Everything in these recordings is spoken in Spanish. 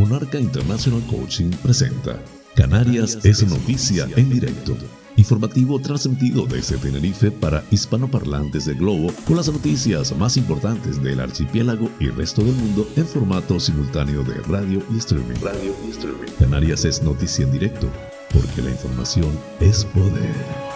Monarca International Coaching presenta Canarias es noticia en directo. Informativo transmitido desde Tenerife para hispanoparlantes del globo con las noticias más importantes del archipiélago y resto del mundo en formato simultáneo de radio y streaming. Radio y streaming. Canarias es noticia en directo porque la información es poder.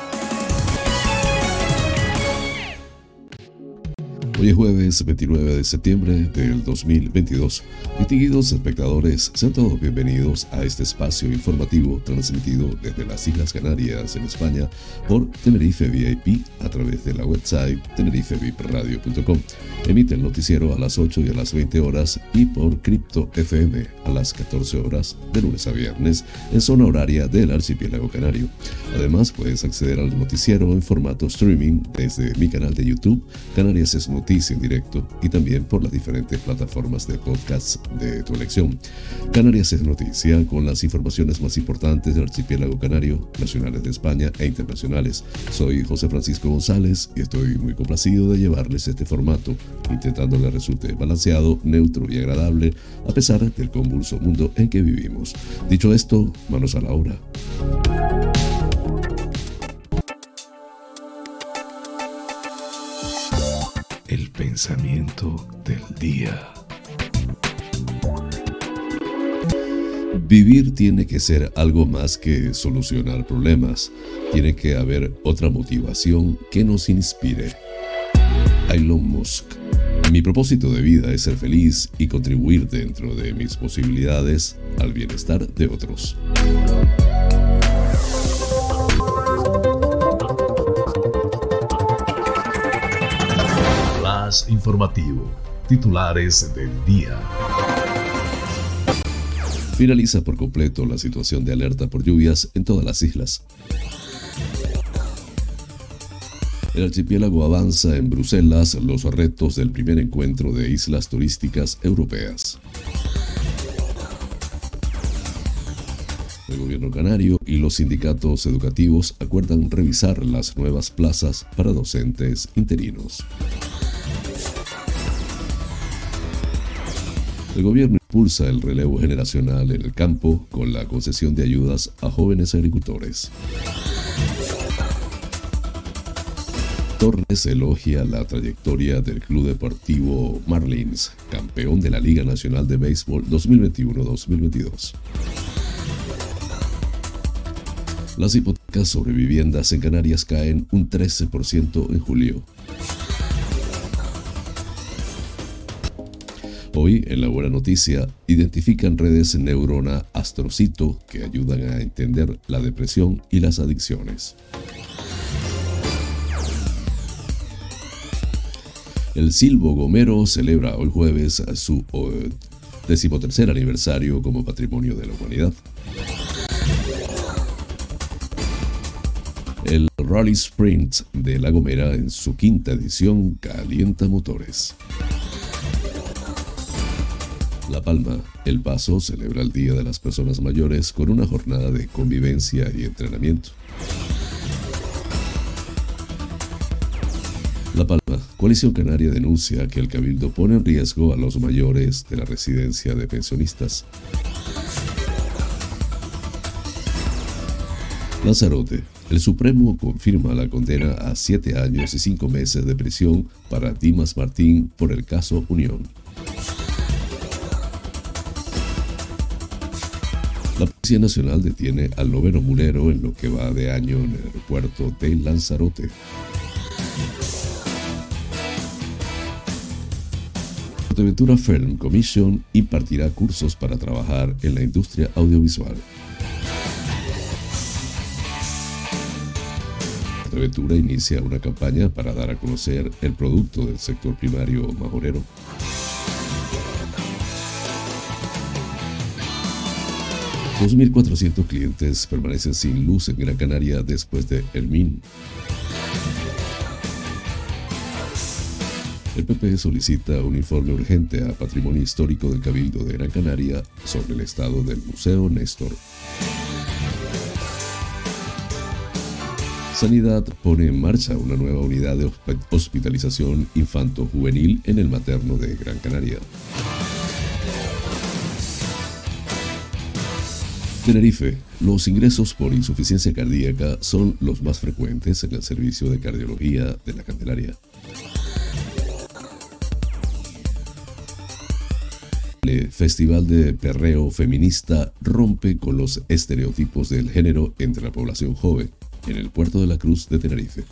Hoy es jueves 29 de septiembre del 2022. Distinguidos espectadores, sean todos bienvenidos a este espacio informativo transmitido desde las Islas Canarias en España por Tenerife VIP a través de la website tenerifevipradio.com. Emite el noticiero a las 8 y a las 20 horas y por Crypto FM a las 14 horas de lunes a viernes en zona horaria del archipiélago canario. Además, puedes acceder al noticiero en formato streaming desde mi canal de YouTube, Canarias es Noticia en directo y también por las diferentes plataformas de podcast de tu elección. Canarias es Noticia con las informaciones más importantes del archipiélago canario, nacionales de España e internacionales. Soy José Francisco González y estoy muy complacido de llevarles este formato, intentando que resulte balanceado, neutro y agradable a pesar del convulso mundo en que vivimos. Dicho esto, manos a la obra. Pensamiento del día. Vivir tiene que ser algo más que solucionar problemas. Tiene que haber otra motivación que nos inspire. Elon Musk. Mi propósito de vida es ser feliz y contribuir dentro de mis posibilidades al bienestar de otros. Informativo. Titulares del día. Finaliza por completo la situación de alerta por lluvias en todas las islas. El archipiélago avanza en Bruselas los retos del primer encuentro de islas turísticas europeas. El gobierno canario y los sindicatos educativos acuerdan revisar las nuevas plazas para docentes interinos. El gobierno impulsa el relevo generacional en el campo con la concesión de ayudas a jóvenes agricultores. Torres elogia la trayectoria del Club Deportivo Marlins, campeón de la Liga Nacional de Béisbol 2021-2022. Las hipotecas sobre viviendas en Canarias caen un 13% en julio. Hoy, en la buena noticia, identifican redes neurona astrocito que ayudan a entender la depresión y las adicciones. El Silvo Gomero celebra hoy jueves su decimotercer aniversario como Patrimonio de la Humanidad. El Rally Sprint de La Gomera en su quinta edición calienta motores. La Palma, El Paso celebra el Día de las Personas Mayores con una jornada de convivencia y entrenamiento. La Palma, Coalición Canaria denuncia que el Cabildo pone en riesgo a los mayores de la residencia de pensionistas. Lanzarote, el Supremo confirma la condena a siete años y cinco meses de prisión para Dimas Martín por el caso Unión. Policía Nacional detiene al noveno mulero en lo que va de año en el aeropuerto de Lanzarote. Fuerteventura Film Commission impartirá cursos para trabajar en la industria audiovisual. Fuerteventura inicia una campaña para dar a conocer el producto del sector primario majorero. 2.400 clientes permanecen sin luz en Gran Canaria después de El Min. El PP solicita un informe urgente a Patrimonio Histórico del Cabildo de Gran Canaria sobre el estado del Museo Néstor. Sanidad pone en marcha una nueva unidad de hospitalización infanto-juvenil en el materno de Gran Canaria. Tenerife. Los ingresos por insuficiencia cardíaca son los más frecuentes en el servicio de cardiología de la Candelaria. El Festival de Perreo Feminista rompe con los estereotipos del género entre la población joven en el puerto de la Cruz de Tenerife.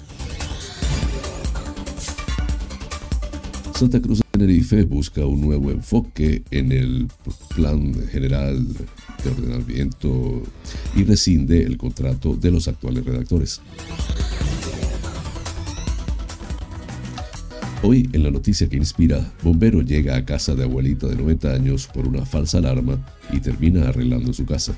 Santa Cruz de Tenerife busca un nuevo enfoque en el plan general de ordenamiento y rescinde el contrato de los actuales redactores. Hoy en la noticia que inspira, bombero llega a casa de abuelita de 90 años por una falsa alarma y termina arreglando su casa.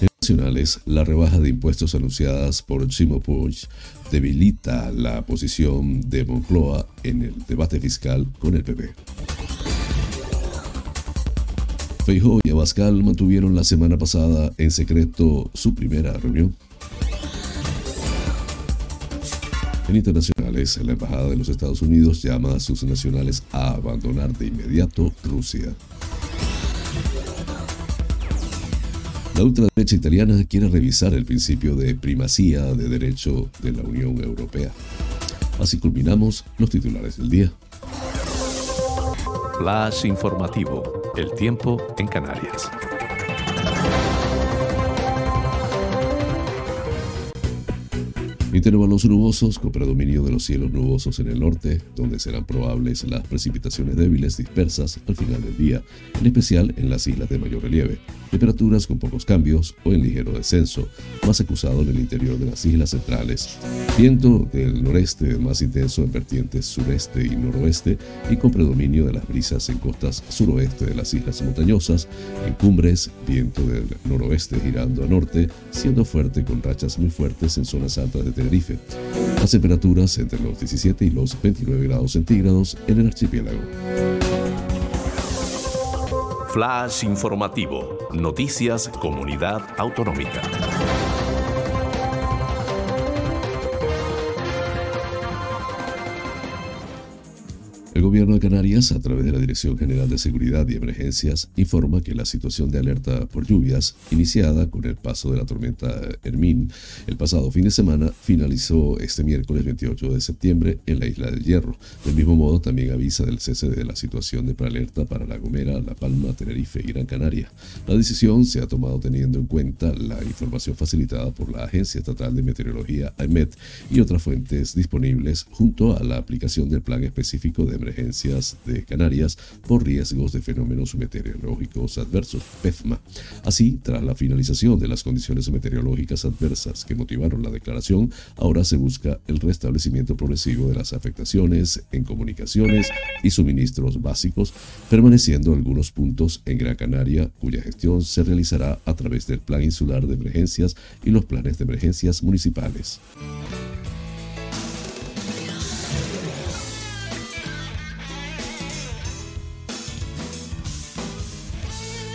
En nacionales, la rebaja de impuestos anunciadas por Chimo Puig debilita la posición de Moncloa en el debate fiscal con el PP. Feijóo y Abascal mantuvieron la semana pasada en secreto su primera reunión. En internacionales, la Embajada de los Estados Unidos llama a sus nacionales a abandonar de inmediato Rusia. La ultraderecha italiana quiere revisar el principio de primacía de derecho de la Unión Europea. Así culminamos los titulares del día. El tiempo en Canarias. Intervalos nubosos con predominio de los cielos nubosos en el norte, donde serán probables las precipitaciones débiles dispersas al final del día, en especial en las islas de mayor relieve. Temperaturas con pocos cambios o en ligero descenso, más acusado en el interior de las islas centrales. Viento del noreste más intenso en vertientes sureste y noroeste y con predominio de las brisas en costas suroeste de las islas montañosas. En cumbres, viento del noroeste girando a norte, siendo fuerte con rachas muy fuertes en zonas altas de Tenerife. Las temperaturas entre los 17 y los 29 grados centígrados en el archipiélago. Flash informativo. Noticias Comunidad Autonómica. El gobierno de Canarias, a través de la Dirección General de Seguridad y Emergencias, informa que la situación de alerta por lluvias, iniciada con el paso de la tormenta Hermín el pasado fin de semana, finalizó este miércoles 28 de septiembre en la isla del Hierro. Del mismo modo, también avisa del cese de la situación de prealerta para La Gomera, La Palma, Tenerife y Gran Canaria. La decisión se ha tomado teniendo en cuenta la información facilitada por la Agencia Estatal de Meteorología, AEMET, y otras fuentes disponibles, junto a la aplicación del plan específico de emergencias de Canarias por riesgos de fenómenos meteorológicos adversos, PEFMA. Así, tras la finalización de las condiciones meteorológicas adversas que motivaron la declaración, ahora se busca el restablecimiento progresivo de las afectaciones en comunicaciones y suministros básicos, permaneciendo algunos puntos en Gran Canaria cuya gestión se realizará a través del Plan Insular de Emergencias y los planes de emergencias municipales.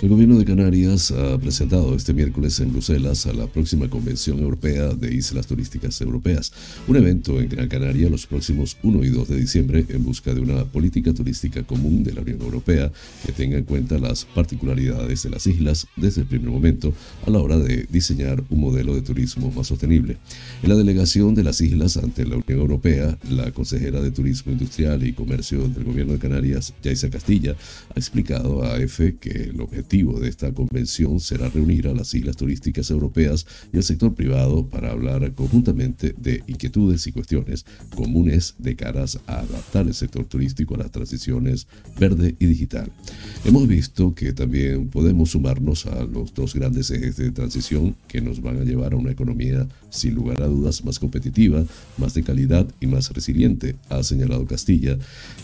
El gobierno de Canarias ha presentado este miércoles en Bruselas a la próxima Convención Europea de Islas Turísticas Europeas, un evento en Gran Canaria los próximos 1 y 2 de diciembre en busca de una política turística común de la Unión Europea que tenga en cuenta las particularidades de las islas desde el primer momento a la hora de diseñar un modelo de turismo más sostenible. En la delegación de las islas ante la Unión Europea, la consejera de Turismo Industrial y Comercio del gobierno de Canarias, Yaisa Castilla, ha explicado a EFE que el objetivo de esta convención será reunir a las islas turísticas europeas y el sector privado para hablar conjuntamente de inquietudes y cuestiones comunes de caras a adaptar el sector turístico a las transiciones verde y digital. Hemos visto que también podemos sumarnos a los dos grandes ejes de transición que nos van a llevar a una economía sin lugar a dudas más competitiva, más de calidad y más resiliente, ha señalado Castilla,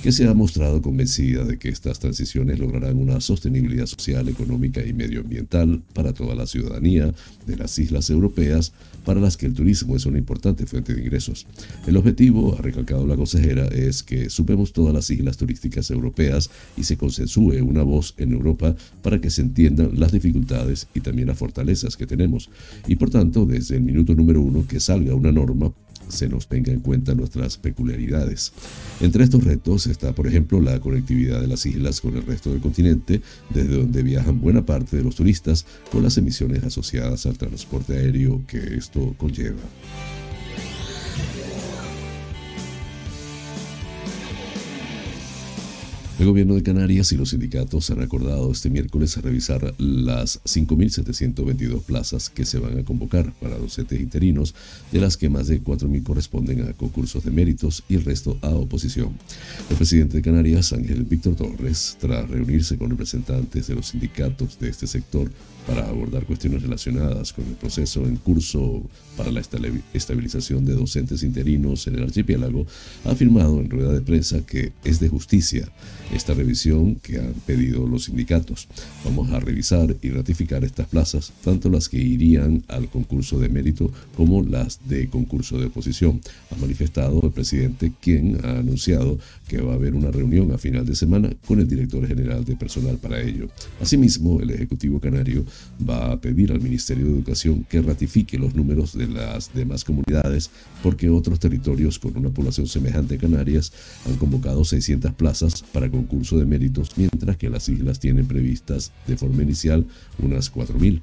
que se ha mostrado convencida de que estas transiciones lograrán una sostenibilidad social, económica y medioambiental para toda la ciudadanía de las islas europeas, para las que el turismo es una importante fuente de ingresos. El objetivo, ha recalcado la consejera, es que supemos todas las islas turísticas europeas y se consensúe una voz en Europa para que se entiendan las dificultades y también las fortalezas que tenemos. Y por tanto, desde el minuto número uno, que salga una norma se nos tenga en cuenta nuestras peculiaridades. Entre estos retos está, por ejemplo, la conectividad de las islas con el resto del continente, desde donde viajan buena parte de los turistas, con las emisiones asociadas al transporte aéreo que esto conlleva. El gobierno de Canarias y los sindicatos han acordado este miércoles revisar las 5.722 plazas que se van a convocar para docentes interinos, de las que más de 4.000 corresponden a concursos de méritos y el resto a oposición. El presidente de Canarias, Ángel Víctor Torres, tras reunirse con representantes de los sindicatos de este sector para abordar cuestiones relacionadas con el proceso en curso para la estabilización de docentes interinos en el archipiélago, ha afirmado en rueda de prensa que es de justicia esta revisión que han pedido los sindicatos. Vamos a revisar y ratificar estas plazas, tanto las que irían al concurso de mérito como las de concurso de oposición, ha manifestado el presidente, quien ha anunciado que va a haber una reunión a final de semana con el director general de personal para ello. Asimismo, el Ejecutivo Canario va a pedir al Ministerio de Educación que ratifique los números de las demás comunidades porque otros territorios con una población semejante a Canarias han convocado 600 plazas para concurso de méritos, mientras que las islas tienen previstas de forma inicial unas 4.000.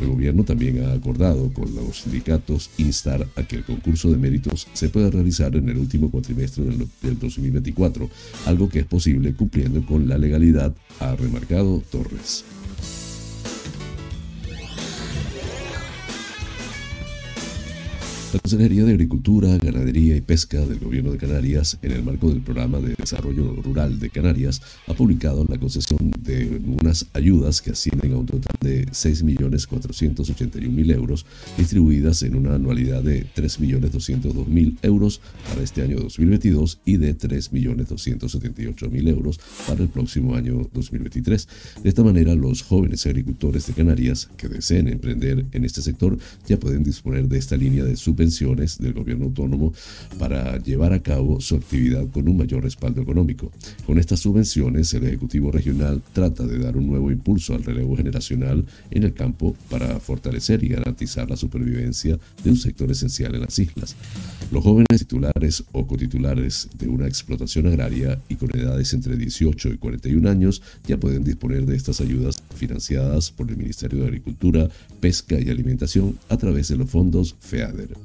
El gobierno también ha acordado con los sindicatos instar a que el concurso de méritos se pueda realizar en el último cuatrimestre del, del 2024, algo que es posible cumpliendo con la legalidad, ha remarcado Torres. La Consejería de Agricultura, Ganadería y Pesca del Gobierno de Canarias, en el marco del Programa de Desarrollo Rural de Canarias, ha publicado la concesión de unas ayudas que ascienden a un total de 6.481.000 euros, distribuidas en una anualidad de 3.202.000 euros para este año 2022 y de 3.278.000 euros para el próximo año 2023. De esta manera, los jóvenes agricultores de Canarias que deseen emprender en este sector ya pueden disponer de esta línea de subvención pensiones del gobierno autónomo para llevar a cabo su actividad con un mayor respaldo económico. Con estas subvenciones, el Ejecutivo Regional trata de dar un nuevo impulso al relevo generacional en el campo para fortalecer y garantizar la supervivencia de un sector esencial en las islas. Los jóvenes titulares o cotitulares de una explotación agraria y con edades entre 18 y 41 años ya pueden disponer de estas ayudas financiadas por el Ministerio de Agricultura, Pesca y Alimentación a través de los fondos FEADER.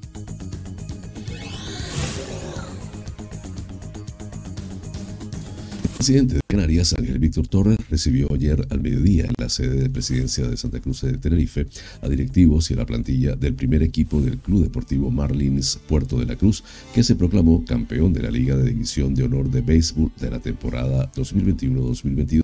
El presidente de Canarias, Ángel Víctor Torres, recibió ayer al mediodía en la sede de presidencia de Santa Cruz de Tenerife a directivos y a la plantilla del primer equipo del Club Deportivo Marlins Puerto de la Cruz, que se proclamó campeón de la Liga de División de Honor de Béisbol de la temporada 2021-2022,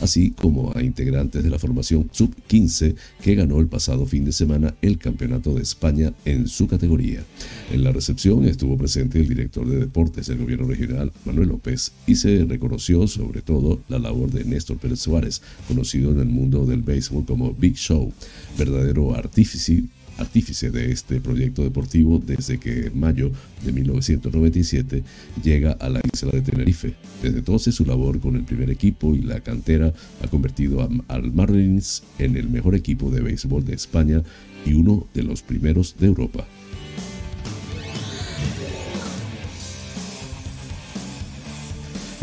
así como a integrantes de la formación Sub-15 que ganó el pasado fin de semana el Campeonato de España en su categoría. En la recepción estuvo presente el director de deportes del gobierno regional, Manuel López, y se reconoció sobre todo la labor de Néstor Pérez Suárez, conocido en el mundo del béisbol como Big Show, verdadero artífice artífice de este proyecto deportivo desde que en mayo de 1997 llega a la isla de Tenerife. Desde entonces su labor con el primer equipo y la cantera ha convertido al Marlins en el mejor equipo de béisbol de España y uno de los primeros de Europa.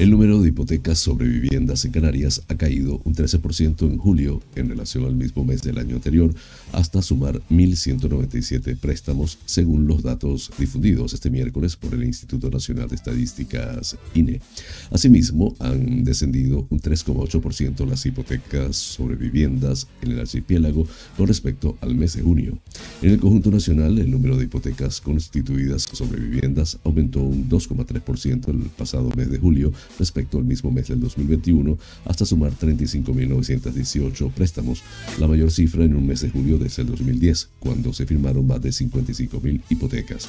El número de hipotecas sobre viviendas en Canarias ha caído un 13% en julio en relación al mismo mes del año anterior, hasta sumar 1.197 préstamos, según los datos difundidos este miércoles por el Instituto Nacional de Estadísticas INE. Asimismo, han descendido un 3,8% las hipotecas sobre viviendas en el archipiélago con respecto al mes de junio. En el conjunto nacional, el número de hipotecas constituidas sobre viviendas aumentó un 2,3% el pasado mes de julio respecto al mismo mes del 2021 hasta sumar 35.918 préstamos, la mayor cifra en un mes de julio desde el 2010, cuando se firmaron más de 55.000 hipotecas.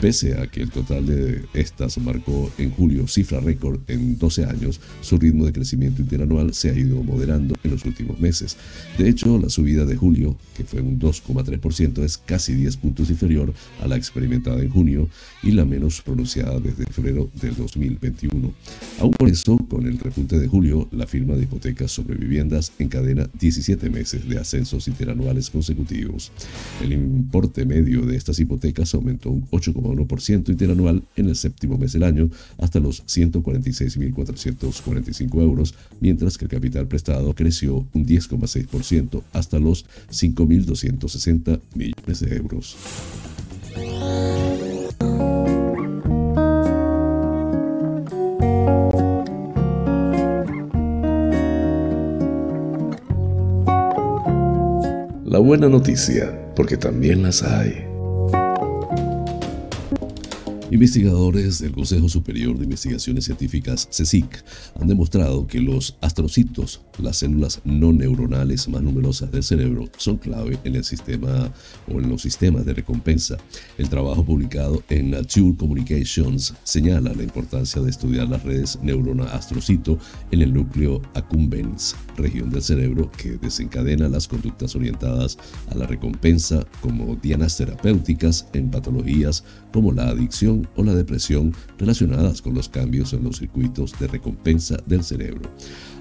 Pese a que el total de estas marcó en julio cifra récord en 12 años, su ritmo de crecimiento interanual se ha ido moderando en los últimos meses. De hecho, la subida de julio, que fue un 2,3%, es casi 10 puntos inferior a la experimentada en junio y la menos pronunciada desde febrero del 2021. Aún por eso, con el repunte de julio, la firma de hipotecas sobre viviendas encadena 17 meses de ascensos interanuales consecutivos. El importe medio de estas hipotecas aumentó un 8,1% interanual en el séptimo mes del año hasta los 146.445 euros, mientras que el capital prestado creció un 10,6% hasta los 5.260 millones de euros. Buena noticia, porque también las hay. Investigadores del Consejo Superior de Investigaciones Científicas, CSIC, han demostrado que los astrocitos, las células no neuronales más numerosas del cerebro, son clave en el sistema o en los sistemas de recompensa. El trabajo publicado en Nature Communications señala la importancia de estudiar las redes neurona-astrocito en el núcleo accumbens, región del cerebro que desencadena las conductas orientadas a la recompensa como dianas terapéuticas en patologías como la adicción o la depresión relacionadas con los cambios en los circuitos de recompensa del cerebro.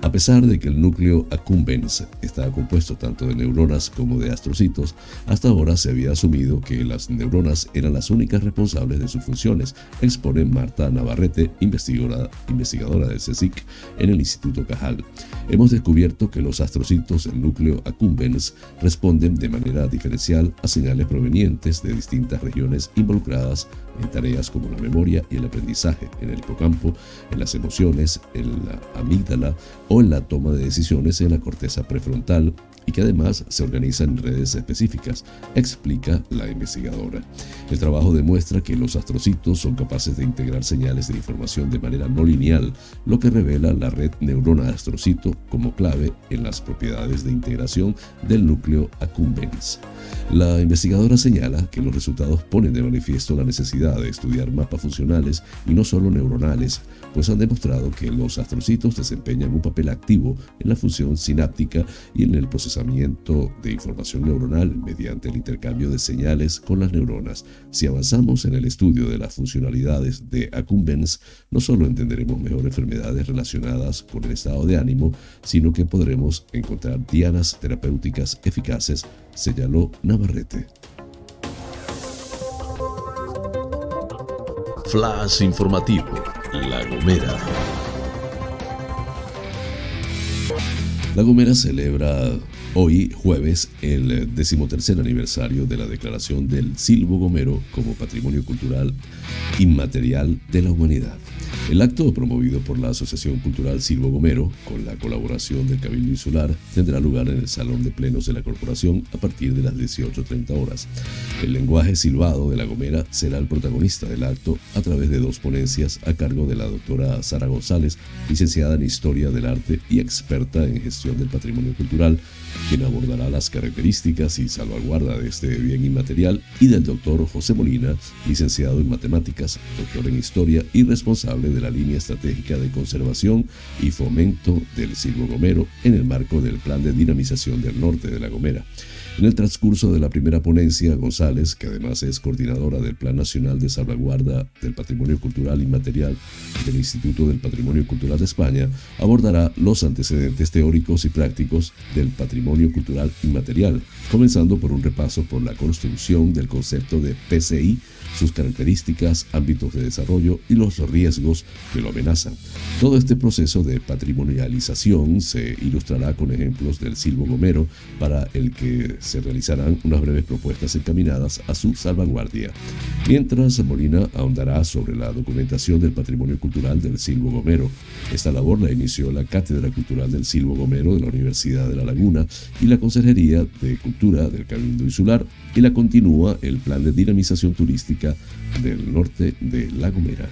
A pesar de que el núcleo accumbens está compuesto tanto de neuronas como de astrocitos, hasta ahora se había asumido que las neuronas eran las únicas responsables de sus funciones, expone Marta Navarrete, investigadora, investigadora del CSIC en el Instituto Cajal. Hemos descubierto que los astrocitos del núcleo accumbens responden de manera diferencial a señales provenientes de distintas regiones involucradas en tareas como la memoria y el aprendizaje, en el hipocampo, en las emociones, en la amígdala o en la toma de decisiones en la corteza prefrontal y que además se organiza en redes específicas, explica la investigadora. El trabajo demuestra que los astrocitos son capaces de integrar señales de información de manera no lineal, lo que revela la red neurona-astrocito como clave en las propiedades de integración del núcleo accumbens. La investigadora señala que los resultados ponen de manifiesto la necesidad de estudiar mapas funcionales y no solo neuronales, pues han demostrado que los astrocitos desempeñan un papel activo en la función sináptica y en el procesamiento de información neuronal mediante el intercambio de señales con las neuronas. Si avanzamos en el estudio de las funcionalidades de accumbens, no solo entenderemos mejor enfermedades relacionadas con el estado de ánimo, sino que podremos encontrar dianas terapéuticas eficaces señaló Navarrete. Flash informativo, La Gomera. La Gomera celebra hoy, jueves, el decimotercer aniversario de la declaración del Silvo Gomero como Patrimonio Cultural Inmaterial de la Humanidad. El acto, promovido por la Asociación Cultural Silvo Gomero, con la colaboración del Cabildo Insular, tendrá lugar en el Salón de Plenos de la Corporación a partir de las 18.30 horas. El lenguaje silbado de la Gomera será el protagonista del acto a través de dos ponencias a cargo de la doctora Sara González, licenciada en Historia del Arte y experta en gestión del patrimonio cultural, quien abordará las características y salvaguarda de este bien inmaterial, y del doctor José Molina, licenciado en Matemáticas, doctor en Historia y responsable de la línea estratégica de conservación y fomento del Silvo Gomero en el marco del Plan de Dinamización del Norte de la Gomera. En el transcurso de la primera ponencia, González, que además es coordinadora del Plan Nacional de Salvaguarda del Patrimonio Cultural Inmaterial del Instituto del Patrimonio Cultural de España, abordará los antecedentes teóricos y prácticos del patrimonio cultural inmaterial, comenzando por un repaso por la construcción del concepto de PCI sus características, ámbitos de desarrollo y los riesgos que lo amenazan. Todo este proceso de patrimonialización se ilustrará con ejemplos del silvo gomero para el que se realizarán unas breves propuestas encaminadas a su salvaguardia. Mientras, Molina ahondará sobre la documentación del patrimonio cultural del silvo gomero. Esta labor la inició la Cátedra Cultural del Silvo Gomero de la Universidad de La Laguna y la Consejería de Cultura del Cabildo Insular y la continúa el Plan de Dinamización Turística del Norte de La Gomera.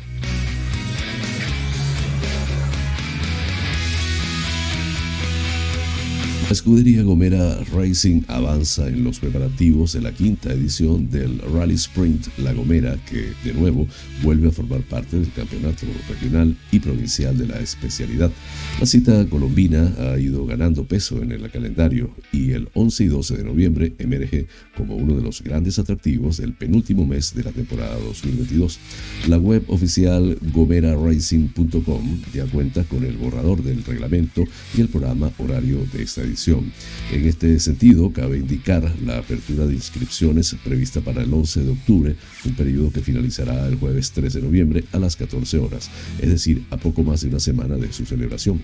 La escudería Gomera Racing avanza en los preparativos de la quinta edición del Rally Sprint La Gomera, que de nuevo vuelve a formar parte del campeonato regional y provincial de la especialidad. La cita colombina ha ido ganando peso en el calendario y el 11 y 12 de noviembre emerge como uno de los grandes atractivos del penúltimo mes de la temporada 2022. La web oficial gomeraracing.com ya cuenta con el borrador del reglamento y el programa horario de esta edición en este sentido, cabe indicar la apertura de inscripciones prevista para el 11 de octubre, un periodo que finalizará el jueves 3 de noviembre a las 14 horas, es decir, a poco más de una semana de su celebración.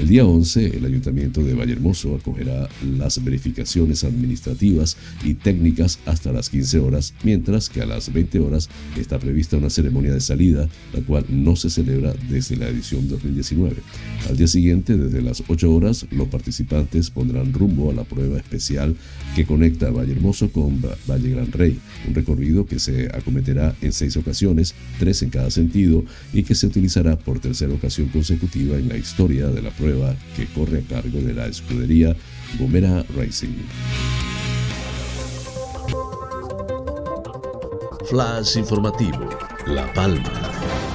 El día 11, el Ayuntamiento de Vallehermoso acogerá las verificaciones administrativas y técnicas hasta las 15 horas, mientras que a las 20 horas está prevista una ceremonia de salida, la cual no se celebra desde la edición 2019. Al día siguiente, desde las 8 horas, los participantes pondrán rumbo a la prueba especial que conecta Valle Hermoso con Valle Gran Rey, un recorrido que se acometerá en seis ocasiones, tres en cada sentido, y que se utilizará por tercera ocasión consecutiva en la historia de la prueba que corre a cargo de la escudería Gomera Racing. Flash informativo, La Palma.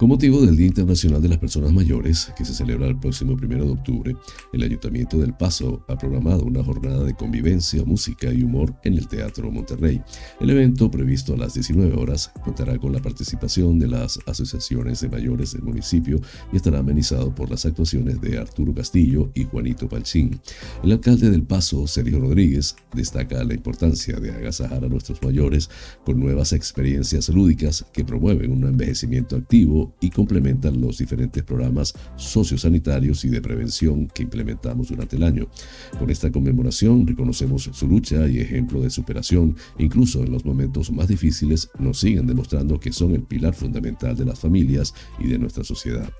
Con motivo del Día Internacional de las Personas Mayores, que se celebra el próximo 1 de octubre, el Ayuntamiento del Paso ha programado una jornada de convivencia, música y humor en el Teatro Monterrey. El evento, previsto a las 19 horas, contará con la participación de las asociaciones de mayores del municipio y estará amenizado por las actuaciones de Arturo Castillo y Juanito Palchín. El alcalde del Paso, Sergio Rodríguez, destaca la importancia de agasajar a nuestros mayores con nuevas experiencias lúdicas que promueven un envejecimiento activo y complementan los diferentes programas sociosanitarios y de prevención que implementamos durante el año. Con esta conmemoración reconocemos su lucha y ejemplo de superación, incluso en los momentos más difíciles nos siguen demostrando que son el pilar fundamental de las familias y de nuestra sociedad.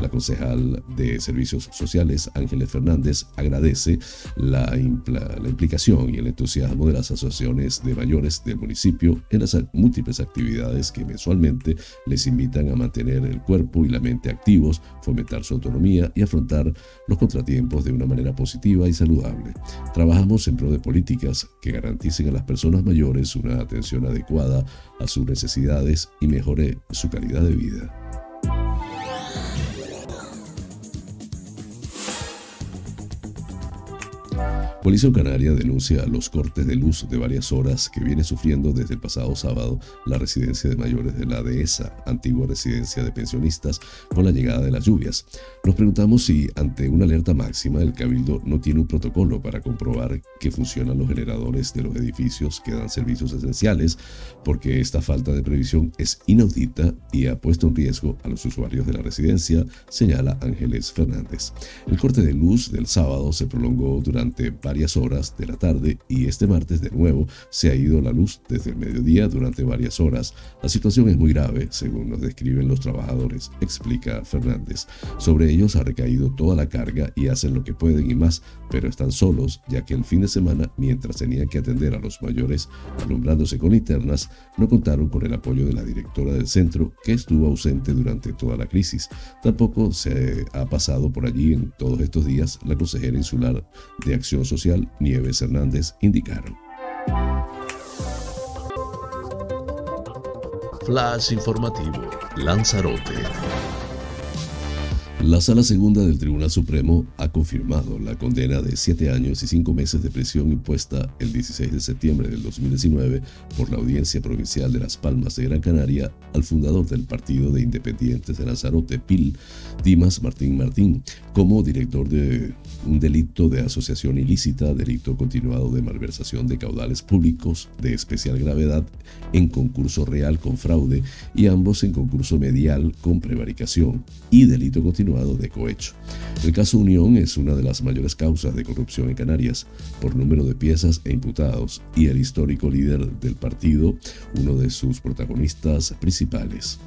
La concejal de Servicios Sociales, Ángeles Fernández, agradece la, la implicación y el entusiasmo de las asociaciones de mayores del municipio en las múltiples actividades que mensualmente les invitan a mantener el cuerpo y la mente activos, fomentar su autonomía y afrontar los contratiempos de una manera positiva y saludable. Trabajamos en pro de políticas que garanticen a las personas mayores una atención adecuada a sus necesidades y mejore su calidad de vida. Policía Canaria denuncia los cortes de luz de varias horas que viene sufriendo desde el pasado sábado la residencia de mayores de la dehesa, antigua residencia de pensionistas, con la llegada de las lluvias. Nos preguntamos si, ante una alerta máxima, el Cabildo no tiene un protocolo para comprobar que funcionan los generadores de los edificios que dan servicios esenciales, porque esta falta de previsión es inaudita y ha puesto en riesgo a los usuarios de la residencia, señala Ángeles Fernández. El corte de luz del sábado se prolongó durante varias horas de la tarde y este martes de nuevo se ha ido la luz desde el mediodía durante varias horas. La situación es muy grave, según nos describen los trabajadores, explica Fernández. Sobre ellos ha recaído toda la carga y hacen lo que pueden y más, pero están solos, ya que el fin de semana, mientras tenían que atender a los mayores alumbrándose con linternas, no contaron con el apoyo de la directora del centro, que estuvo ausente durante toda la crisis. Tampoco se ha pasado por allí en todos estos días la consejera insular de Acción Social Nieves Hernández indicaron. Flash informativo, Lanzarote. La Sala Segunda del Tribunal Supremo ha confirmado la condena de siete años y cinco meses de prisión impuesta el 16 de septiembre del 2019 por la Audiencia Provincial de Las Palmas de Gran Canaria al fundador del Partido de Independientes de Lanzarote, PIL, Dimas Martín Martín, como director de un delito de asociación ilícita, delito continuado de malversación de caudales públicos de especial gravedad en concurso real con fraude y ambos en concurso medial con prevaricación y delito continuado de cohecho. El caso Unión es una de las mayores causas de corrupción en Canarias por número de piezas e imputados y el histórico líder del partido, uno de sus protagonistas principales.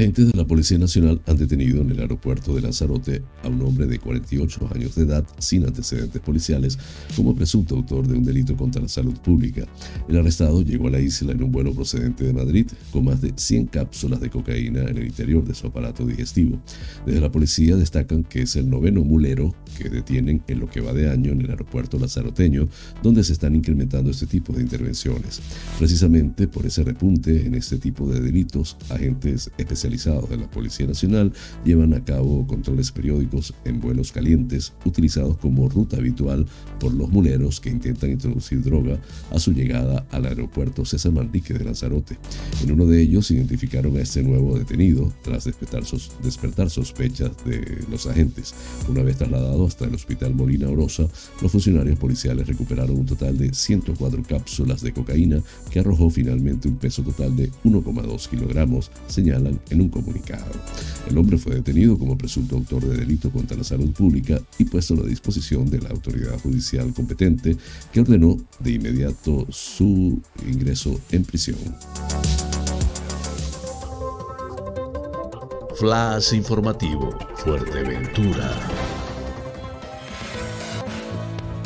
Agentes de la Policía Nacional han detenido en el aeropuerto de Lanzarote a un hombre de 48 años de edad sin antecedentes policiales como presunto autor de un delito contra la salud pública. El arrestado llegó a la isla en un vuelo procedente de Madrid con más de 100 cápsulas de cocaína en el interior de su aparato digestivo. Desde la policía destacan que es el noveno mulero que detienen en lo que va de año en el aeropuerto lanzaroteño, donde se están incrementando este tipo de intervenciones. Precisamente por ese repunte en este tipo de delitos, agentes especializados de la Policía Nacional llevan a cabo controles periódicos en vuelos calientes utilizados como ruta habitual por los muleros que intentan introducir droga a su llegada al aeropuerto César Manrique de Lanzarote. En uno de ellos identificaron a este nuevo detenido tras despertar, sos despertar sospechas de los agentes. Una vez trasladado hasta el hospital Molina Orosa, los funcionarios policiales recuperaron un total de 104 cápsulas de cocaína que arrojó finalmente un peso total de 1,2 kilogramos, señalan en un comunicado. El hombre fue detenido como presunto autor de delito contra la salud pública y puesto a la disposición de la autoridad judicial competente que ordenó de inmediato su ingreso en prisión. Flash informativo, Fuerteventura.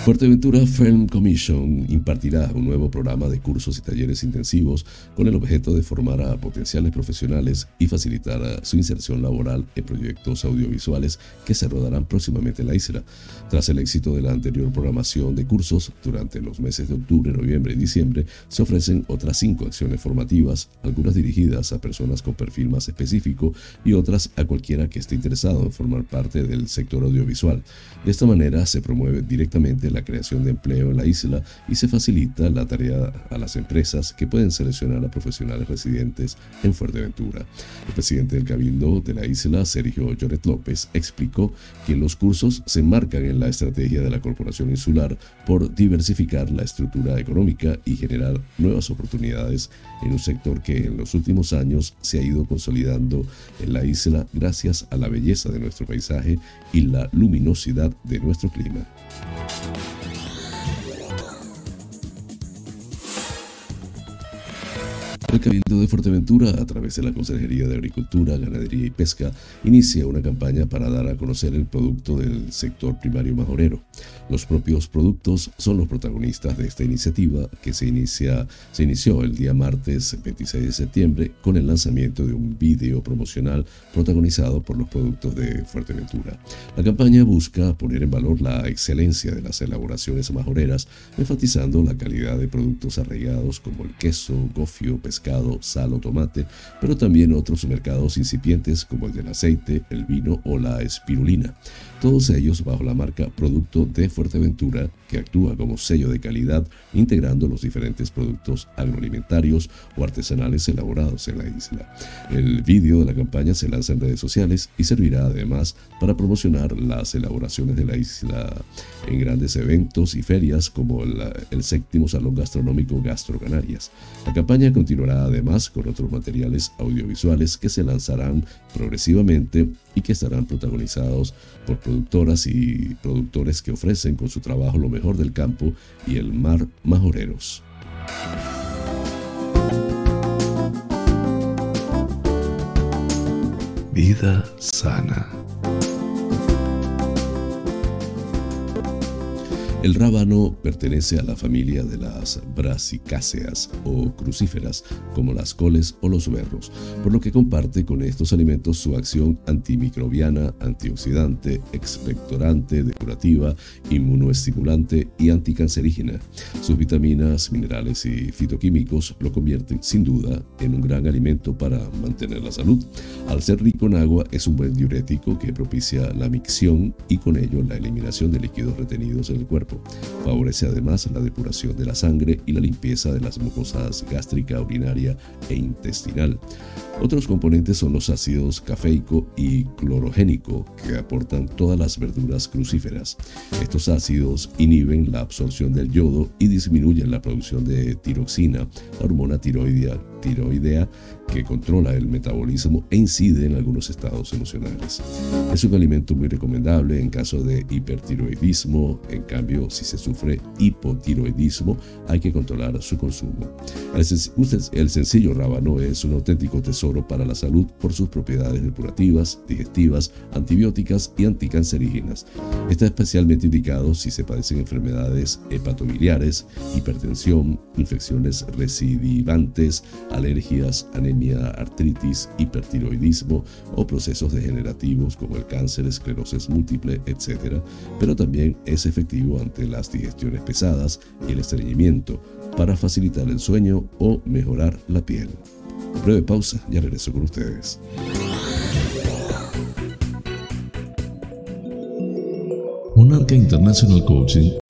Fuerteventura Film Commission impartirá un nuevo programa de cursos y talleres intensivos con el objeto de formar a potenciales profesionales y facilitar su inserción laboral en proyectos audiovisuales que se rodarán próximamente en la isla. Tras el éxito de la anterior programación de cursos, durante los meses de octubre, noviembre y diciembre se ofrecen otras cinco acciones formativas, algunas dirigidas a personas con perfil más específico y otras a cualquiera que esté interesado en formar parte del sector audiovisual. De esta manera se promueve directamente la creación de empleo en la isla y se facilita la tarea a las empresas que pueden seleccionar a profesionales residentes en Fuerteventura. El presidente del Cabildo de la isla, Sergio Lloret López, explicó que los cursos se enmarcan en la estrategia de la Corporación Insular por diversificar la estructura económica y generar nuevas oportunidades en un sector que en los últimos años se ha ido consolidando en la isla gracias a la belleza de nuestro paisaje y la luminosidad de nuestro clima. El Cabildo de Fuerteventura, a través de la Consejería de Agricultura, Ganadería y Pesca, inicia una campaña para dar a conocer el producto del sector primario majorero. Los propios productos son los protagonistas de esta iniciativa que se, inició el día martes 26 de septiembre con el lanzamiento de un vídeo promocional protagonizado por los productos de Fuerteventura. La campaña busca poner en valor la excelencia de las elaboraciones majoreras, enfatizando la calidad de productos arraigados como el queso, gofio, pescado, sal o tomate, pero también otros mercados incipientes como el del aceite, el vino o la espirulina todos ellos bajo la marca Producto de Fuerteventura, que actúa como sello de calidad, integrando los diferentes productos agroalimentarios o artesanales elaborados en la isla. El vídeo de la campaña se lanza en redes sociales y servirá además para promocionar las elaboraciones de la isla en grandes eventos y ferias como el, el séptimo Salón Gastronómico Gastro Canarias. La campaña continuará además con otros materiales audiovisuales que se lanzarán progresivamente y que estarán protagonizados por productoras y productores que ofrecen con su trabajo lo mejor del campo y el mar majoreros. Vida sana. El rábano pertenece a la familia de las brasicáceas o crucíferas, como las coles o los berros, por lo que comparte con estos alimentos su acción antimicrobiana, antioxidante, expectorante, depurativa, inmunoestimulante y anticancerígena. Sus vitaminas, minerales y fitoquímicos lo convierten sin duda en un gran alimento para mantener la salud. Al ser rico en agua, es un buen diurético que propicia la micción y con ello la eliminación de líquidos retenidos en el cuerpo. Favorece además la depuración de la sangre y la limpieza de las mucosas gástrica, urinaria e intestinal. Otros componentes son los ácidos cafeico y clorogénico que aportan todas las verduras crucíferas. Estos ácidos inhiben la absorción del yodo y disminuyen la producción de tiroxina, la hormona tiroidea hipotiroidea que controla el metabolismo e incide en algunos estados emocionales. Es un alimento muy recomendable en caso de hipertiroidismo, en cambio si se sufre hipotiroidismo hay que controlar su consumo. El sencillo rábano es un auténtico tesoro para la salud por sus propiedades depurativas, digestivas, antibióticas y anticancerígenas. Está especialmente indicado si se padecen enfermedades hepatobiliares, hipertensión, infecciones recidivantes, alergias, artritis, hipertiroidismo o procesos degenerativos como el cáncer, esclerosis múltiple, etc. Pero también es efectivo ante las digestiones pesadas y el estreñimiento para facilitar el sueño o mejorar la piel. Breve pausa, ya regreso con ustedes. Monarca International Coaching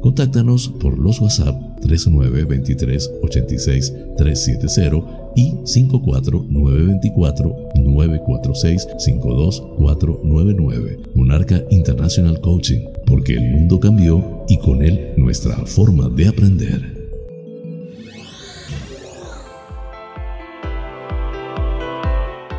Contáctanos por los WhatsApp 3923 86 370 y 54924 946 52499. Monarca International Coaching, porque el mundo cambió y con él nuestra forma de aprender.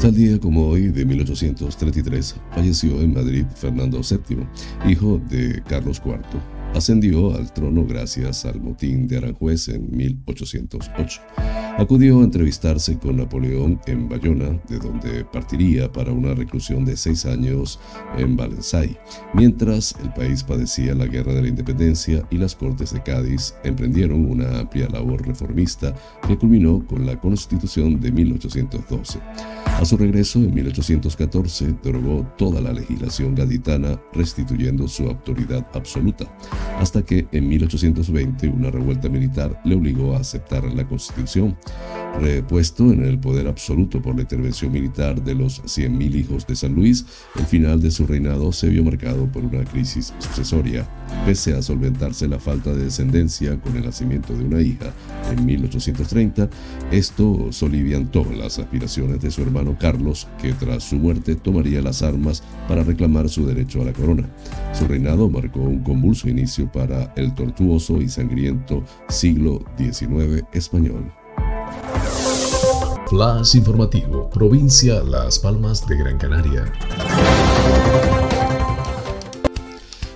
Tal día como hoy de 1833 falleció en Madrid Fernando VII, hijo de Carlos IV ascendió al trono gracias al motín de Aranjuez en 1808. Acudió a entrevistarse con Napoleón en Bayona, de donde partiría para una reclusión de seis años en Valensay, mientras el país padecía la Guerra de la Independencia y las Cortes de Cádiz emprendieron una amplia labor reformista que culminó con la Constitución de 1812. A su regreso en 1814 derogó toda la legislación gaditana, restituyendo su autoridad absoluta hasta que en 1820 una revuelta militar le obligó a aceptar la Constitución. Repuesto en el poder absoluto por la intervención militar de los 100.000 hijos de San Luis, el final de su reinado se vio marcado por una crisis sucesoria. Pese a solventarse la falta de descendencia con el nacimiento de una hija en 1830, esto soliviantó las aspiraciones de su hermano Carlos, que tras su muerte tomaría las armas para reclamar su derecho a la corona. Su reinado marcó un convulso inicio para el tortuoso y sangriento siglo XIX español. Flash informativo, provincia Las Palmas de Gran Canaria.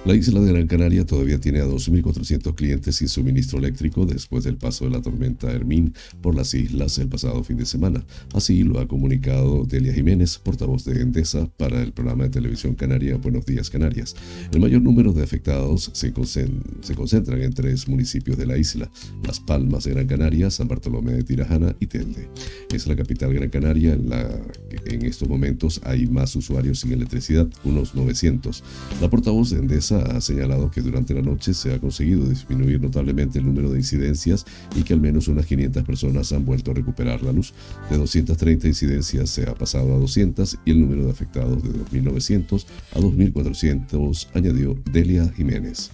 La isla de Gran Canaria todavía tiene a 2.400 clientes sin suministro eléctrico después del paso de la tormenta Hermín por las islas el pasado fin de semana. Así lo ha comunicado Delia Jiménez, portavoz de Endesa, para el programa de televisión canaria Buenos Días Canarias. El mayor número de afectados se, concentran en tres municipios de la isla, Las Palmas de Gran Canaria, San Bartolomé de Tirajana y Telde. Es la capital Gran Canaria en la que en estos momentos hay más usuarios sin electricidad, unos 900. La portavoz de Endesa ha señalado que durante la noche se ha conseguido disminuir notablemente el número de incidencias y que al menos unas 500 personas han vuelto a recuperar la luz. De 230 incidencias se ha pasado a 200 y el número de afectados de 2.900 a 2.400, añadió Delia Jiménez.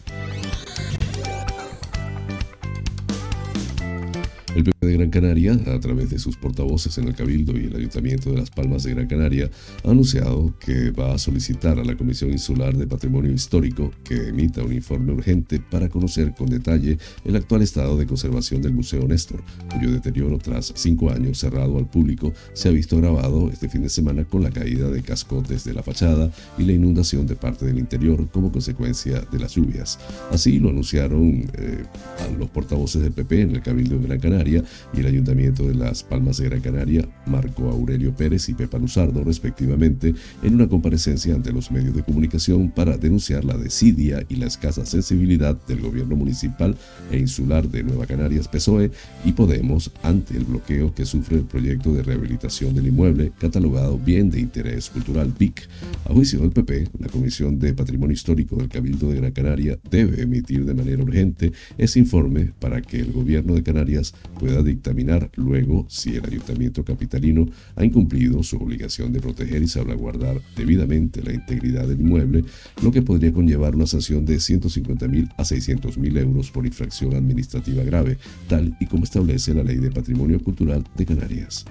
El de Gran Canaria, a través de sus portavoces en el Cabildo y el Ayuntamiento de Las Palmas de Gran Canaria, ha anunciado que va a solicitar a la Comisión Insular de Patrimonio Histórico que emita un informe urgente para conocer con detalle el actual estado de conservación del Museo Néstor, cuyo deterioro tras cinco años cerrado al público se ha visto agravado este fin de semana con la caída de cascotes de la fachada y la inundación de parte del interior como consecuencia de las lluvias. Así lo anunciaron eh, los portavoces del PP en el Cabildo de Gran Canaria y el Ayuntamiento de Las Palmas de Gran Canaria, Marco Aurelio Pérez y Pepa Luzardo, respectivamente, en una comparecencia ante los medios de comunicación para denunciar la desidia y la escasa sensibilidad del gobierno municipal e insular de Nueva Canarias PSOE y Podemos ante el bloqueo que sufre el proyecto de rehabilitación del inmueble catalogado bien de interés cultural BIC. A juicio del PP, la Comisión de Patrimonio Histórico del Cabildo de Gran Canaria debe emitir de manera urgente ese informe para que el gobierno de Canarias pueda dictaminar luego si el ayuntamiento capitalino ha incumplido su obligación de proteger y salvaguardar debidamente la integridad del inmueble, lo que podría conllevar una sanción de 150.000 a 600.000 euros por infracción administrativa grave, tal y como establece la Ley de Patrimonio Cultural de Canarias.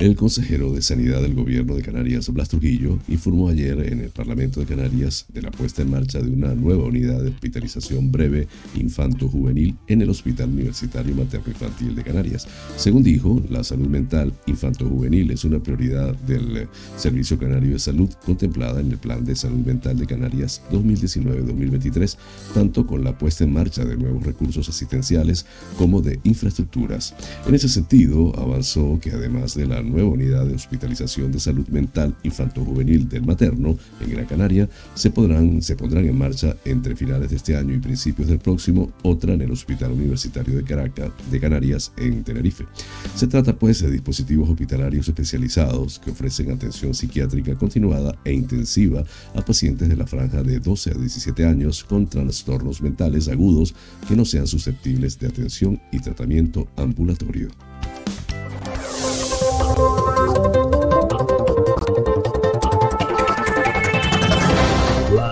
El consejero de Sanidad del Gobierno de Canarias, Blas Trujillo, informó ayer en el Parlamento de Canarias de la puesta en marcha de una nueva unidad de hospitalización breve infanto-juvenil en el Hospital Universitario Materno-Infantil de Canarias. Según dijo, la salud mental infanto-juvenil es una prioridad del Servicio Canario de Salud contemplada en el Plan de Salud Mental de Canarias 2019-2023, tanto con la puesta en marcha de nuevos recursos asistenciales como de infraestructuras. En ese sentido, avanzó que además de la nueva unidad de hospitalización de salud mental infanto-juvenil del materno en Gran Canaria se, podrán, se pondrán en marcha entre finales de este año y principios del próximo otra en el Hospital Universitario de Caracas de Canarias en Tenerife. Se trata pues de dispositivos hospitalarios especializados que ofrecen atención psiquiátrica continuada e intensiva a pacientes de la franja de 12 a 17 años con trastornos mentales agudos que no sean susceptibles de atención y tratamiento ambulatorio.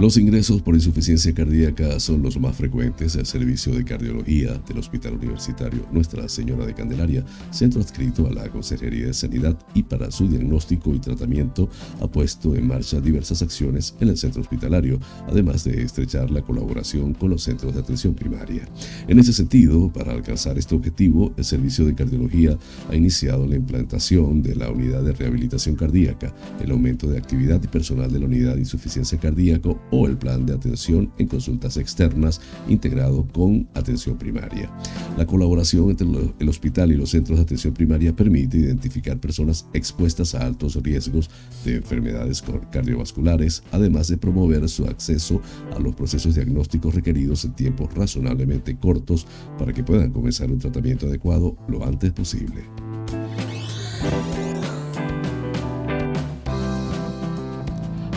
Los ingresos por insuficiencia cardíaca son los más frecuentes del Servicio de Cardiología del Hospital Universitario Nuestra Señora de Candelaria, centro adscrito a la Consejería de Sanidad y para su diagnóstico y tratamiento ha puesto en marcha diversas acciones en el centro hospitalario, además de estrechar la colaboración con los centros de atención primaria. En ese sentido, para alcanzar este objetivo, el Servicio de Cardiología ha iniciado la implantación de la unidad de rehabilitación cardíaca, el aumento de actividad y personal de la unidad de insuficiencia cardíaca o el plan de atención en consultas externas integrado con atención primaria. La colaboración entre el hospital y los centros de atención primaria permite identificar personas expuestas a altos riesgos de enfermedades cardiovasculares, además de promover su acceso a los procesos diagnósticos requeridos en tiempos razonablemente cortos para que puedan comenzar un tratamiento adecuado lo antes posible.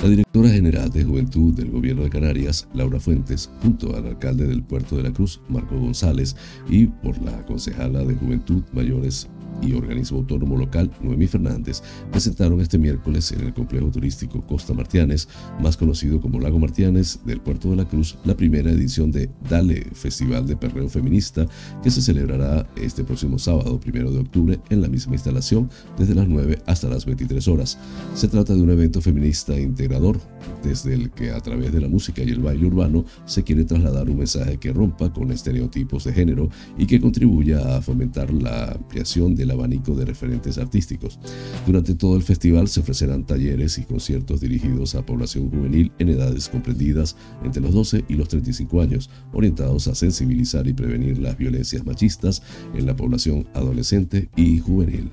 La directora general de Juventud del Gobierno de Canarias, Laura Fuentes, junto al alcalde del Puerto de la Cruz, Marco González, y por la concejala de Juventud Mayores y organismo autónomo local Noemí Fernández presentaron este miércoles en el complejo turístico Costa Martianes, más conocido como Lago Martianes del Puerto de la Cruz, la primera edición de Dale, Festival de Perreo Feminista, que se celebrará este próximo sábado, primero de octubre, en la misma instalación, desde las 9 hasta las 23 horas. Se trata de un evento feminista integrador, desde el que a través de la música y el baile urbano se quiere trasladar un mensaje que rompa con estereotipos de género y que contribuya a fomentar la ampliación de la abanico de referentes artísticos. Durante todo el festival se ofrecerán talleres y conciertos dirigidos a población juvenil en edades comprendidas entre los 12 y los 35 años, orientados a sensibilizar y prevenir las violencias machistas en la población adolescente y juvenil.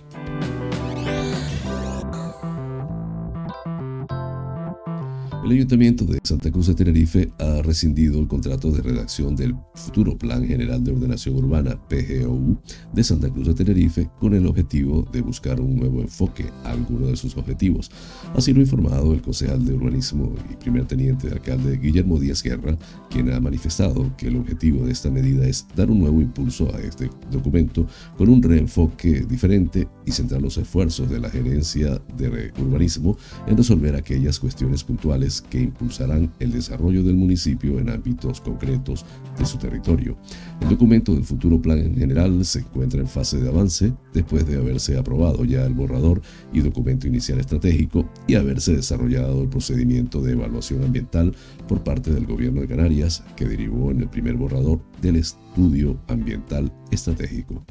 El Ayuntamiento de Santa Cruz de Tenerife ha rescindido el contrato de redacción del futuro Plan General de Ordenación Urbana, PGOU, de Santa Cruz de Tenerife con el objetivo de buscar un nuevo enfoque a alguno de sus objetivos. Así lo ha informado el concejal de urbanismo y primer teniente de alcalde Guillermo Díaz Guerra, quien ha manifestado que el objetivo de esta medida es dar un nuevo impulso a este documento con un reenfoque diferente y centrar los esfuerzos de la gerencia de urbanismo en resolver aquellas cuestiones puntuales que impulsarán el desarrollo del municipio en ámbitos concretos de su territorio. El documento del futuro plan en general se encuentra en fase de avance después de haberse aprobado ya el borrador y documento inicial estratégico y haberse desarrollado el procedimiento de evaluación ambiental por parte del gobierno de Canarias que derivó en el primer borrador del estudio ambiental estratégico.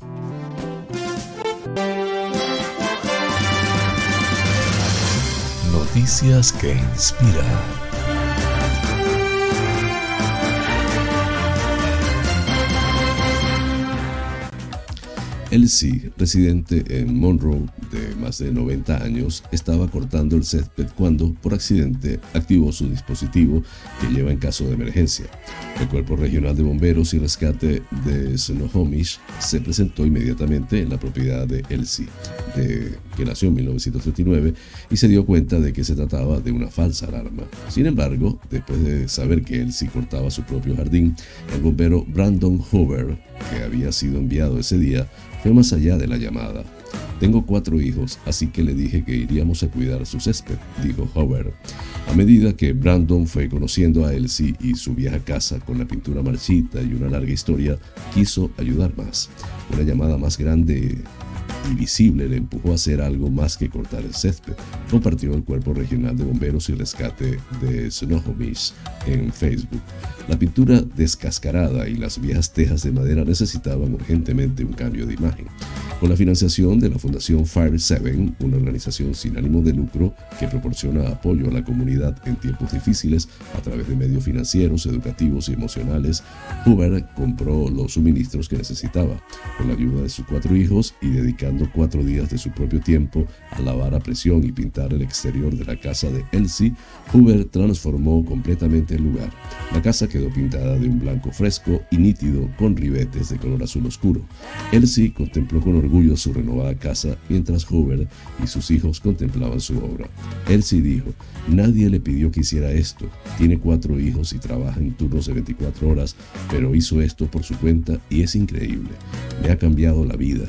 Noticias que inspiran. Elsie, residente en Monroe de más de 90 años, estaba cortando el césped cuando, por accidente, activó su dispositivo que lleva en caso de emergencia. El Cuerpo Regional de Bomberos y Rescate de Snohomish se presentó inmediatamente en la propiedad de Elsie, nació en 1939, y se dio cuenta de que se trataba de una falsa alarma. Sin embargo, después de saber que Elsie cortaba su propio jardín, el bombero Brandon Hoover, que había sido enviado ese día, fue más allá de la llamada. Tengo cuatro hijos, así que le dije que iríamos a cuidar su césped, dijo Howard. A medida que Brandon fue conociendo a Elsie y su vieja casa con la pintura marchita y una larga historia, quiso ayudar más. Una llamada más grande y visible le empujó a hacer algo más que cortar el césped. Compartió el Cuerpo Regional de Bomberos y Rescate de Snohomish en Facebook. La pintura descascarada y las viejas tejas de madera necesitaban urgentemente un cambio de imagen. Con la financiación de la Fundación Fire 7, una organización sin ánimo de lucro que proporciona apoyo a la comunidad en tiempos difíciles a través de medios financieros, educativos y emocionales, Hoover compró los suministros que necesitaba. Con la ayuda de sus cuatro hijos y dedicando cuatro días de su propio tiempo a lavar a presión y pintar el exterior de la casa de Elsie, Hoover transformó completamente el lugar. La casa quedó pintada de un blanco fresco y nítido con ribetes de color azul oscuro. Elsie contempló con orgullo su renovada casa mientras Hoover y sus hijos contemplaban su obra. Elsie dijo, nadie le pidió que hiciera esto. Tiene cuatro hijos y trabaja en turnos de 24 horas, pero hizo esto por su cuenta y es increíble. Me ha cambiado la vida.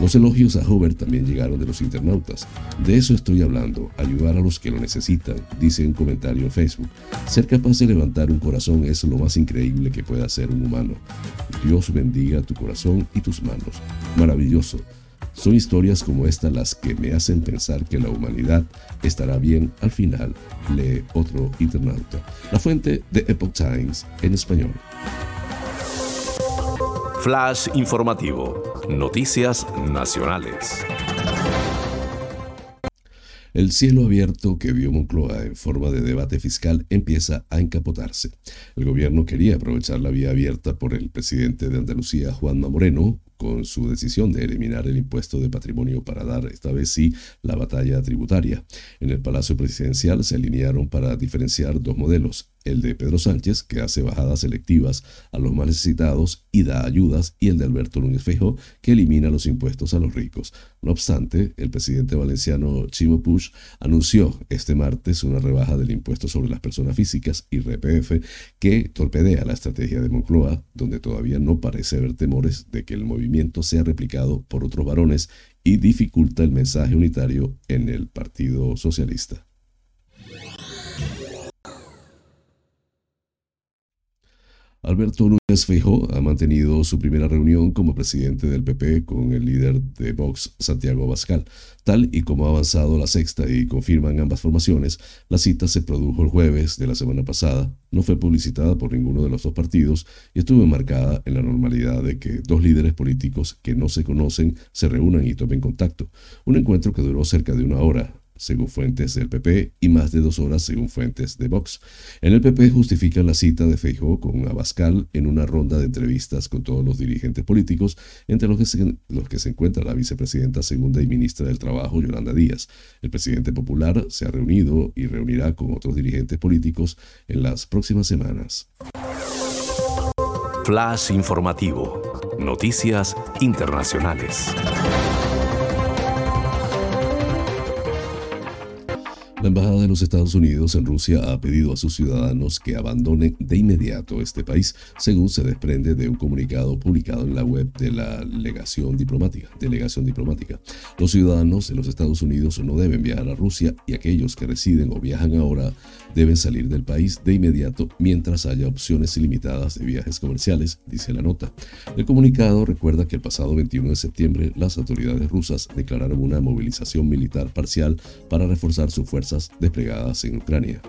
Los elogios a Hoover también llegaron de los internautas. De eso estoy hablando, ayudar a los que lo necesitan, dice un comentario en Facebook. Ser capaz de levantar un corazón es lo más increíble que puede hacer un humano. Dios bendiga tu corazón y tus manos. Maravilloso. Son historias como esta las que me hacen pensar que la humanidad estará bien al final, lee otro internauta. La fuente de Epoch Times en español. Flash informativo. Noticias nacionales. El cielo abierto que vio Moncloa en forma de debate fiscal empieza a encapotarse. El gobierno quería aprovechar la vía abierta por el presidente de Andalucía, Juanma Moreno, con su decisión de eliminar el impuesto de patrimonio para dar esta vez sí la batalla tributaria. En el Palacio Presidencial se alinearon para diferenciar dos modelos, el de Pedro Sánchez, que hace bajadas selectivas a los más necesitados y da ayudas, y el de Alberto Núñez Fejo, que elimina los impuestos a los ricos. No obstante, el presidente valenciano Chimo Puig anunció este martes una rebaja del impuesto sobre las personas físicas, IRPF, que torpedea la estrategia de Moncloa, donde todavía no parece haber temores de que el movimiento sea replicado por otros varones y dificulta el mensaje unitario en el Partido Socialista. Alberto Núñez Feijóo ha mantenido su primera reunión como presidente del PP con el líder de Vox, Santiago Abascal. Tal y como ha avanzado la sexta y confirman ambas formaciones, la cita se produjo el jueves de la semana pasada, no fue publicitada por ninguno de los dos partidos y estuvo enmarcada en la normalidad de que dos líderes políticos que no se conocen se reúnan y tomen contacto. Un encuentro que duró cerca de una hora, según fuentes del PP, y más de dos horas, según fuentes de Vox. En el PP justifican la cita de Feijóo con Abascal en una ronda de entrevistas con todos los dirigentes políticos, entre los que se, los que se encuentra la vicepresidenta segunda y ministra del Trabajo, Yolanda Díaz. El presidente popular se ha reunido y reunirá con otros dirigentes políticos en las próximas semanas. Flash informativo. Noticias internacionales. La Embajada de los Estados Unidos en Rusia ha pedido a sus ciudadanos que abandonen de inmediato este país, según se desprende de un comunicado publicado en la web de la Legación Diplomática. Delegación Diplomática. Los ciudadanos de los Estados Unidos no deben viajar a Rusia y aquellos que residen o viajan ahora deben salir del país de inmediato mientras haya opciones ilimitadas de viajes comerciales, dice la nota. El comunicado recuerda que el pasado 21 de septiembre las autoridades rusas declararon una movilización militar parcial para reforzar su fuerza desplegadas en Ucrania.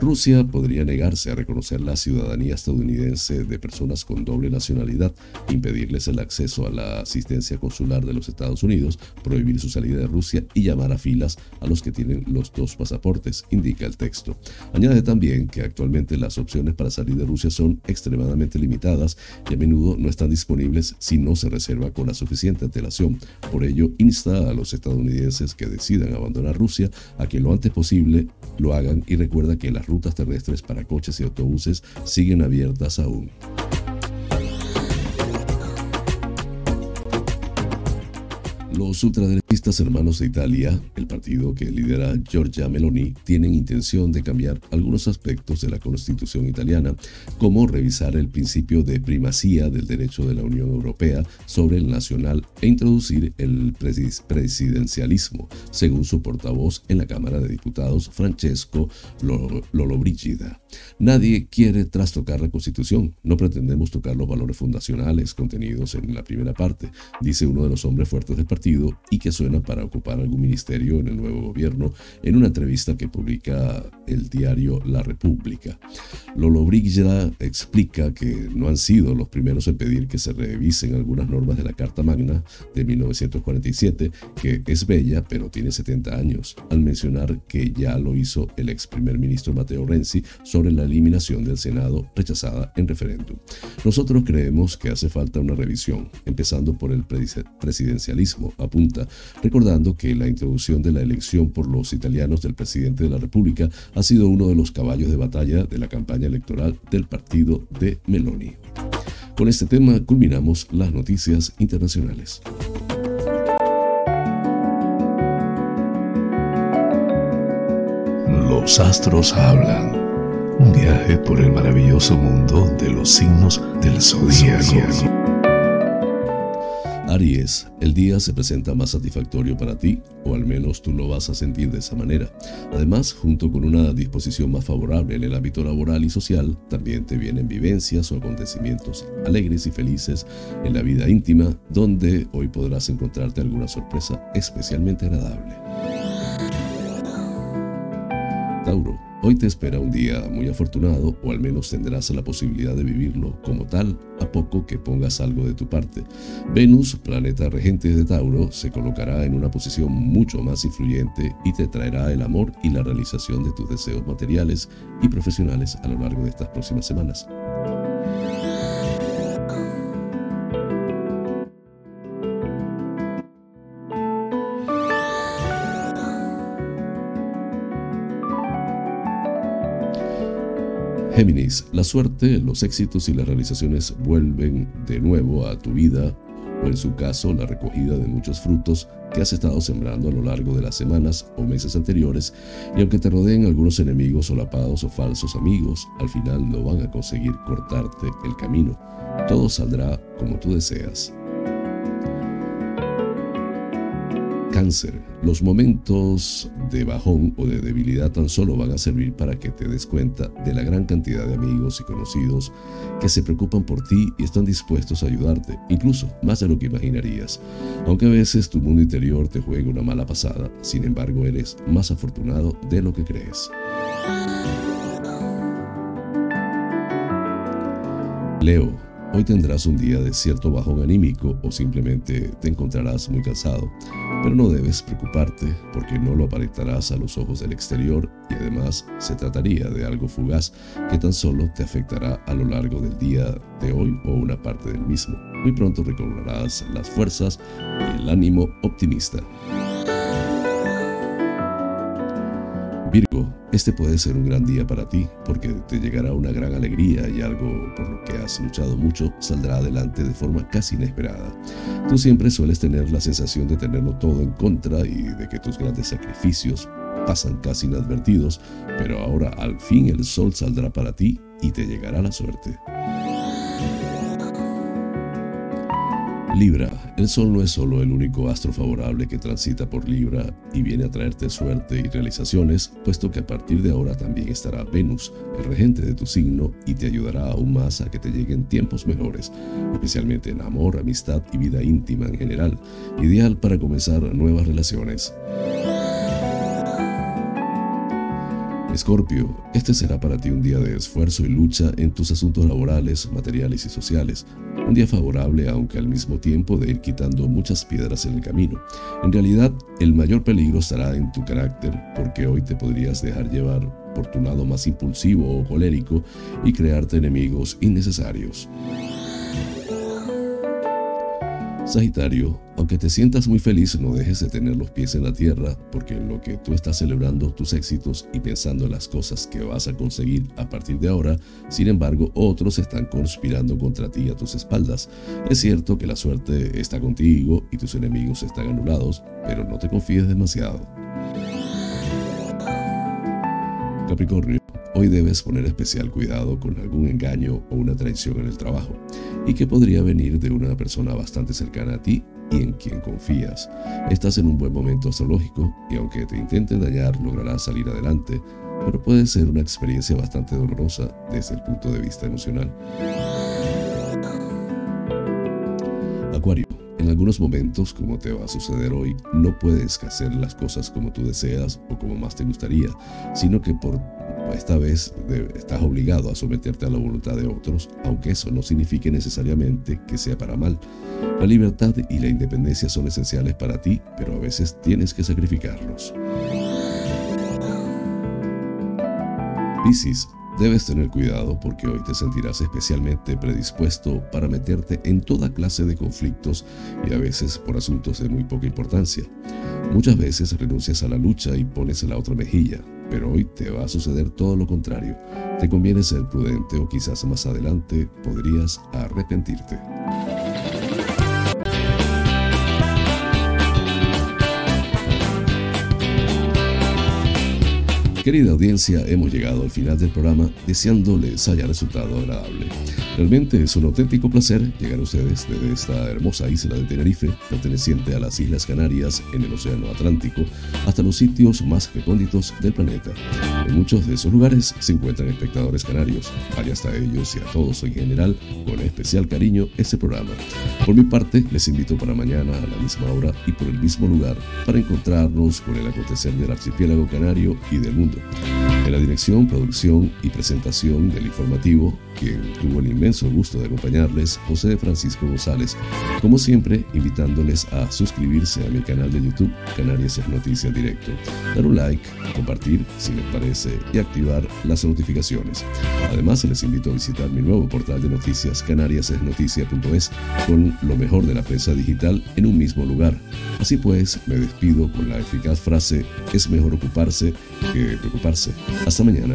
Rusia podría negarse a reconocer la ciudadanía estadounidense de personas con doble nacionalidad, impedirles el acceso a la asistencia consular de los Estados Unidos, prohibir su salida de Rusia y llamar a filas a los que tienen los dos pasaportes, indica el texto. Añade también que actualmente las opciones para salir de Rusia son extremadamente limitadas y a menudo no están disponibles si no se reserva con la suficiente antelación. Por ello, insta a los estadounidenses que decidan abandonar Rusia a que lo antes posible lo hagan y recuerda que las rutas terrestres para coches y autobuses siguen abiertas aún. Los ultraderechistas hermanos de Italia, el partido que lidera Giorgia Meloni, tienen intención de cambiar algunos aspectos de la constitución italiana, como revisar el principio de primacía del derecho de la Unión Europea sobre el nacional e introducir el presidencialismo, según su portavoz en la Cámara de Diputados, Francesco Lollobrigida. Nadie quiere trastocar la constitución, no pretendemos tocar los valores fundacionales contenidos en la primera parte, dice uno de los hombres fuertes del partido y que suena para ocupar algún ministerio en el nuevo gobierno en una entrevista que publica el diario La República. Lolo Brigida explica que no han sido los primeros en pedir que se revisen algunas normas de la Carta Magna de 1947, que es bella pero tiene 70 años, al mencionar que ya lo hizo el ex primer ministro Matteo Renzi sobre la eliminación del Senado rechazada en referéndum. Nosotros creemos que hace falta una revisión, empezando por el presidencialismo apunta, recordando que la introducción de la elección por los italianos del presidente de la República ha sido uno de los caballos de batalla de la campaña electoral del partido de Meloni. Con este tema culminamos las noticias internacionales. Los astros hablan. Un viaje por el maravilloso mundo de los signos del zodiaco. Aries, el día se presenta más satisfactorio para ti, o al menos tú lo vas a sentir de esa manera. Además, junto con una disposición más favorable en el ámbito laboral y social, también te vienen vivencias o acontecimientos alegres y felices en la vida íntima, donde hoy podrás encontrarte alguna sorpresa especialmente agradable. Tauro, Hoy te espera un día muy afortunado o al menos tendrás la posibilidad de vivirlo como tal a poco que pongas algo de tu parte. Venus, planeta regente de Tauro, se colocará en una posición mucho más influyente y te traerá el amor y la realización de tus deseos materiales y profesionales a lo largo de estas próximas semanas. Géminis, la suerte, los éxitos y las realizaciones vuelven de nuevo a tu vida o en su caso la recogida de muchos frutos que has estado sembrando a lo largo de las semanas o meses anteriores y aunque te rodeen algunos enemigos solapados o falsos amigos, al final no van a conseguir cortarte el camino. Todo saldrá como tú deseas. Cáncer. Los momentos de bajón o de debilidad tan solo van a servir para que te des cuenta de la gran cantidad de amigos y conocidos que se preocupan por ti y están dispuestos a ayudarte, incluso más de lo que imaginarías. Aunque a veces tu mundo interior te juegue una mala pasada, sin embargo eres más afortunado de lo que crees. Leo. Hoy tendrás un día de cierto bajón anímico o simplemente te encontrarás muy cansado. Pero no debes preocuparte porque no lo aparentarás a los ojos del exterior y además se trataría de algo fugaz que tan solo te afectará a lo largo del día de hoy o una parte del mismo. Muy pronto recobrarás las fuerzas y el ánimo optimista. Virgo, este puede ser un gran día para ti porque te llegará una gran alegría y algo por lo que has luchado mucho saldrá adelante de forma casi inesperada. Tú siempre sueles tener la sensación de tenerlo todo en contra y de que tus grandes sacrificios pasan casi inadvertidos, pero ahora al fin el sol saldrá para ti y te llegará la suerte. Libra, el Sol no es solo el único astro favorable que transita por Libra y viene a traerte suerte y realizaciones, puesto que a partir de ahora también estará Venus, el regente de tu signo, y te ayudará aún más a que te lleguen tiempos mejores, especialmente en amor, amistad y vida íntima en general, ideal para comenzar nuevas relaciones. Escorpio, este será para ti un día de esfuerzo y lucha en tus asuntos laborales, materiales y sociales. Un día favorable, aunque al mismo tiempo de ir quitando muchas piedras en el camino. En realidad, el mayor peligro estará en tu carácter, porque hoy te podrías dejar llevar por tu lado más impulsivo o colérico y crearte enemigos innecesarios. Sagitario, aunque te sientas muy feliz, no dejes de tener los pies en la tierra, porque lo que tú estás celebrando tus éxitos y pensando en las cosas que vas a conseguir a partir de ahora, sin embargo, otros están conspirando contra ti a tus espaldas. Es cierto que la suerte está contigo y tus enemigos están anulados, pero no te confíes demasiado. Capricornio, hoy debes poner especial cuidado con algún engaño o una traición en el trabajo, y que podría venir de una persona bastante cercana a ti y en quien confías. Estás en un buen momento astrológico y aunque te intenten dañar lograrás salir adelante, pero puede ser una experiencia bastante dolorosa desde el punto de vista emocional. Acuario. En algunos momentos, como te va a suceder hoy, no puedes hacer las cosas como tú deseas o como más te gustaría, sino que por esta vez estás obligado a someterte a la voluntad de otros, aunque eso no signifique necesariamente que sea para mal. La libertad y la independencia son esenciales para ti, pero a veces tienes que sacrificarlos. Piscis, Debes tener cuidado porque hoy te sentirás especialmente predispuesto para meterte en toda clase de conflictos y a veces por asuntos de muy poca importancia. Muchas veces renuncias a la lucha y pones la otra mejilla, pero hoy te va a suceder todo lo contrario. Te conviene ser prudente o quizás más adelante podrías arrepentirte. Querida audiencia, hemos llegado al final del programa deseándoles haya resultado agradable. Realmente es un auténtico placer llegar a ustedes desde esta hermosa isla de Tenerife, perteneciente a las Islas Canarias en el Océano Atlántico, hasta los sitios más recónditos del planeta. En muchos de esos lugares se encuentran espectadores canarios. Vaya hasta ellos y a todos en general, con especial cariño, este programa. Por mi parte, les invito para mañana a la misma hora y por el mismo lugar para encontrarnos con el acontecer del archipiélago canario y del mundo en la dirección, producción y presentación del informativo, quien tuvo el inmenso gusto de acompañarles, José Francisco González. Como siempre, invitándoles a suscribirse a mi canal de YouTube, Canarias es Noticias Directo, dar un like, compartir si les parece y activar las notificaciones. Además, les invito a visitar mi nuevo portal de noticias, canariasesnoticia.es, con lo mejor de la prensa digital en un mismo lugar. Así pues, me despido con la eficaz frase, es mejor ocuparse que preocuparse. Hasta mañana.